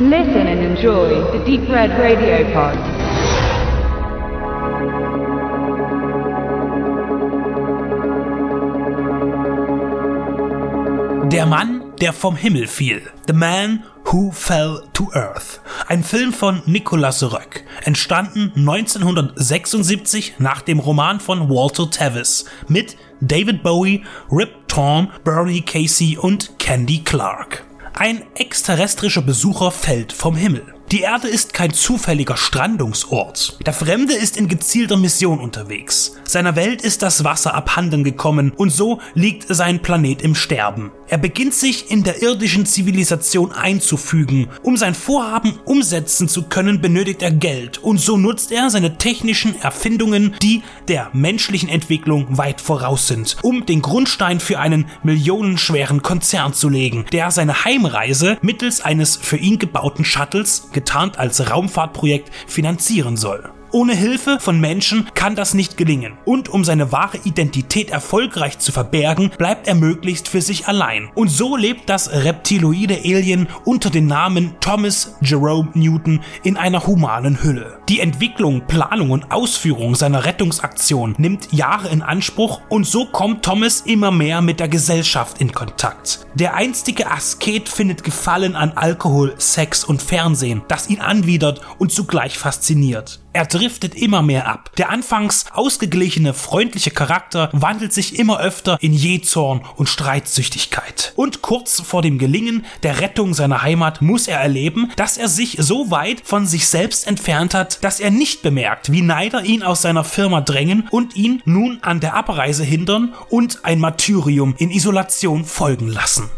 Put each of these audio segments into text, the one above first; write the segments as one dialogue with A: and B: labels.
A: Listen and enjoy the Deep Red Radio Pod.
B: Der Mann, der vom Himmel fiel. The Man Who Fell to Earth. Ein Film von Nicolas Röck. Entstanden 1976 nach dem Roman von Walter Tevis. Mit David Bowie, Rip Torn, Bernie Casey und Candy Clark. Ein exterrestrischer Besucher fällt vom Himmel. Die Erde ist kein zufälliger Strandungsort. Der Fremde ist in gezielter Mission unterwegs. Seiner Welt ist das Wasser abhanden gekommen und so liegt sein Planet im Sterben. Er beginnt sich in der irdischen Zivilisation einzufügen. Um sein Vorhaben umsetzen zu können, benötigt er Geld und so nutzt er seine technischen Erfindungen, die der menschlichen Entwicklung weit voraus sind, um den Grundstein für einen millionenschweren Konzern zu legen, der seine Heimreise mittels eines für ihn gebauten Shuttles getarnt als Raumfahrtprojekt finanzieren soll. Ohne Hilfe von Menschen kann das nicht gelingen. Und um seine wahre Identität erfolgreich zu verbergen, bleibt er möglichst für sich allein. Und so lebt das reptiloide Alien unter dem Namen Thomas Jerome Newton in einer humanen Hülle. Die Entwicklung, Planung und Ausführung seiner Rettungsaktion nimmt Jahre in Anspruch und so kommt Thomas immer mehr mit der Gesellschaft in Kontakt. Der einstige Asket findet Gefallen an Alkohol, Sex und Fernsehen, das ihn anwidert und zugleich fasziniert. Er driftet immer mehr ab. Der anfangs ausgeglichene, freundliche Charakter wandelt sich immer öfter in Jähzorn und Streitsüchtigkeit. Und kurz vor dem Gelingen der Rettung seiner Heimat muss er erleben, dass er sich so weit von sich selbst entfernt hat, dass er nicht bemerkt, wie Neider ihn aus seiner Firma drängen und ihn nun an der Abreise hindern und ein Martyrium in Isolation folgen lassen.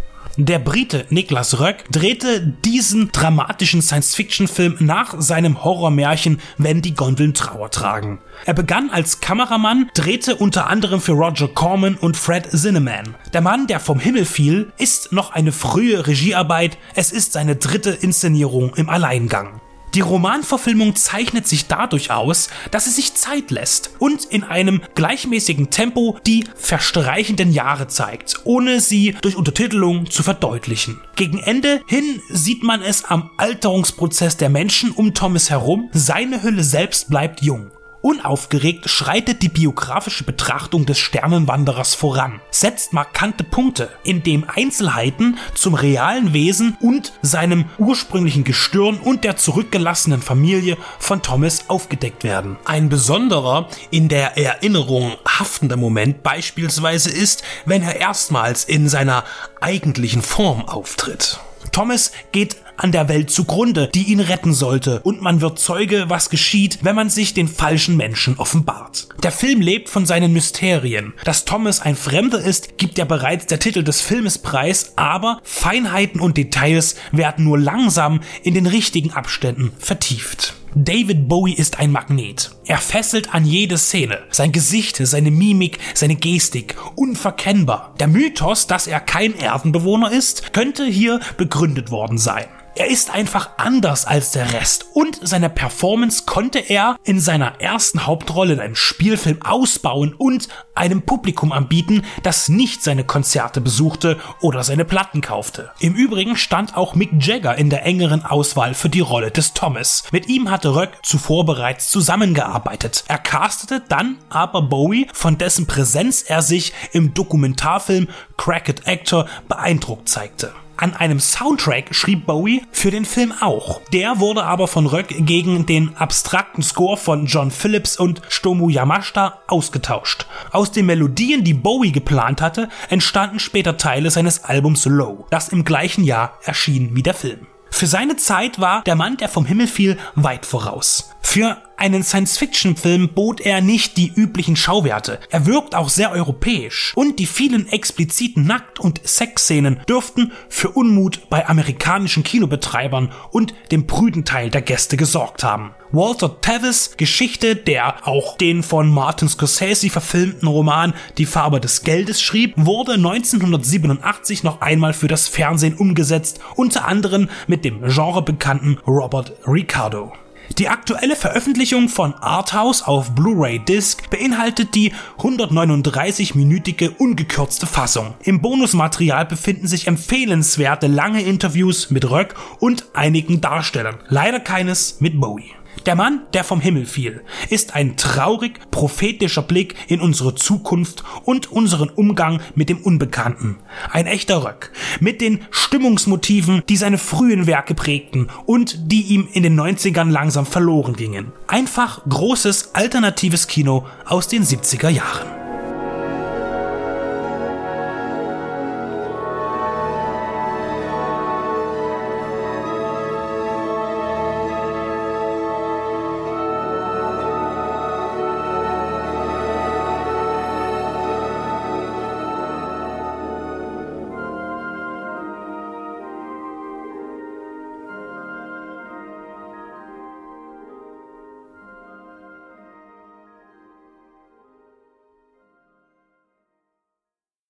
B: Der Brite Niklas Röck drehte diesen dramatischen Science-Fiction-Film nach seinem Horrormärchen Wenn die Gondeln Trauer tragen. Er begann als Kameramann, drehte unter anderem für Roger Corman und Fred Zinnemann. Der Mann, der vom Himmel fiel, ist noch eine frühe Regiearbeit, es ist seine dritte Inszenierung im Alleingang. Die Romanverfilmung zeichnet sich dadurch aus, dass sie sich Zeit lässt und in einem gleichmäßigen Tempo die verstreichenden Jahre zeigt, ohne sie durch Untertitelung zu verdeutlichen. Gegen Ende hin sieht man es am Alterungsprozess der Menschen um Thomas herum, seine Hülle selbst bleibt jung. Unaufgeregt schreitet die biografische Betrachtung des Sternenwanderers voran, setzt markante Punkte, indem Einzelheiten zum realen Wesen und seinem ursprünglichen Gestirn und der zurückgelassenen Familie von Thomas aufgedeckt werden. Ein besonderer, in der Erinnerung haftender Moment beispielsweise ist, wenn er erstmals in seiner eigentlichen Form auftritt. Thomas geht an der Welt zugrunde, die ihn retten sollte, und man wird Zeuge, was geschieht, wenn man sich den falschen Menschen offenbart. Der Film lebt von seinen Mysterien. Dass Thomas ein Fremder ist, gibt ja bereits der Titel des Filmes preis, aber Feinheiten und Details werden nur langsam in den richtigen Abständen vertieft. David Bowie ist ein Magnet. Er fesselt an jede Szene. Sein Gesicht, seine Mimik, seine Gestik, unverkennbar. Der Mythos, dass er kein Erdenbewohner ist, könnte hier begründet worden sein. Er ist einfach anders als der Rest und seine Performance konnte er in seiner ersten Hauptrolle in einem Spielfilm ausbauen und einem Publikum anbieten, das nicht seine Konzerte besuchte oder seine Platten kaufte. Im Übrigen stand auch Mick Jagger in der engeren Auswahl für die Rolle des Thomas. Mit ihm hatte Röck zuvor bereits zusammengearbeitet. Er castete dann aber Bowie, von dessen Präsenz er sich im Dokumentarfilm Cracked Actor beeindruckt zeigte. An einem Soundtrack schrieb Bowie für den Film auch. Der wurde aber von Röck gegen den abstrakten Score von John Phillips und Stomu Yamashita ausgetauscht. Aus den Melodien, die Bowie geplant hatte, entstanden später Teile seines Albums Low, das im gleichen Jahr erschien wie der Film. Für seine Zeit war der Mann, der vom Himmel fiel, weit voraus. Für einen Science-Fiction-Film bot er nicht die üblichen Schauwerte. Er wirkt auch sehr europäisch. Und die vielen expliziten Nackt- und Sexszenen dürften für Unmut bei amerikanischen Kinobetreibern und dem prüden Teil der Gäste gesorgt haben. Walter Tevis Geschichte, der auch den von Martin Scorsese verfilmten Roman Die Farbe des Geldes schrieb, wurde 1987 noch einmal für das Fernsehen umgesetzt, unter anderem mit dem genrebekannten Robert Ricardo. Die aktuelle Veröffentlichung von Arthouse auf Blu-ray Disc beinhaltet die 139-minütige ungekürzte Fassung. Im Bonusmaterial befinden sich empfehlenswerte lange Interviews mit Röck und einigen Darstellern. Leider keines mit Bowie. Der Mann, der vom Himmel fiel, ist ein traurig prophetischer Blick in unsere Zukunft und unseren Umgang mit dem Unbekannten. Ein echter Röck. Mit den Stimmungsmotiven, die seine frühen Werke prägten und die ihm in den 90ern langsam verloren gingen. Einfach großes alternatives Kino aus den 70er Jahren.